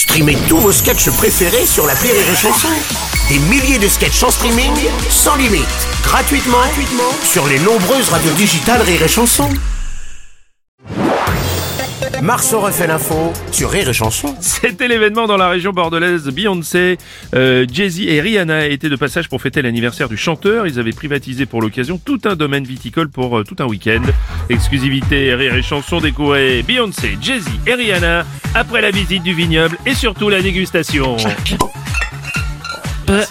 Streamez tous vos sketchs préférés sur la Rire et Chanson. Des milliers de sketchs en streaming, sans limite, gratuitement, gratuitement sur les nombreuses radios digitales Rire et Chanson. Marceau refait l'info sur Rire et Chanson. C'était l'événement dans la région bordelaise. Beyoncé, euh, Jay-Z et Rihanna étaient de passage pour fêter l'anniversaire du chanteur. Ils avaient privatisé pour l'occasion tout un domaine viticole pour euh, tout un week-end. Exclusivité Rire et Chanson découvrez Beyoncé, Jay-Z et Rihanna après la visite du vignoble et surtout la dégustation. De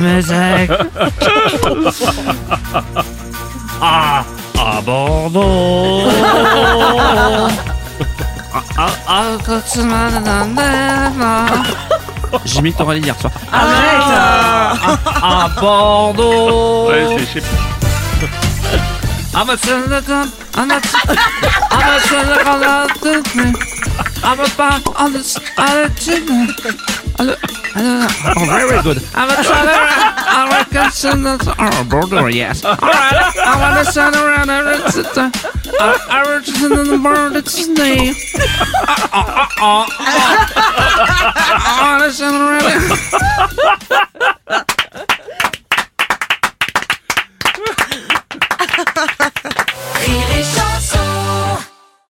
musique. Ah, à Bordeaux. Ah, ah, ah, J'ai mis ton hier soir. Arrête À Bordeaux Ouais, c'est- je sais I'm a senator, I'm a I'm a senator, I'm a back on the Oh, very good. I'm a senator, I'm a senator. Oh, border, yes. All right, I want to send around a senator. I was in the bird, it's his name. I want to send around.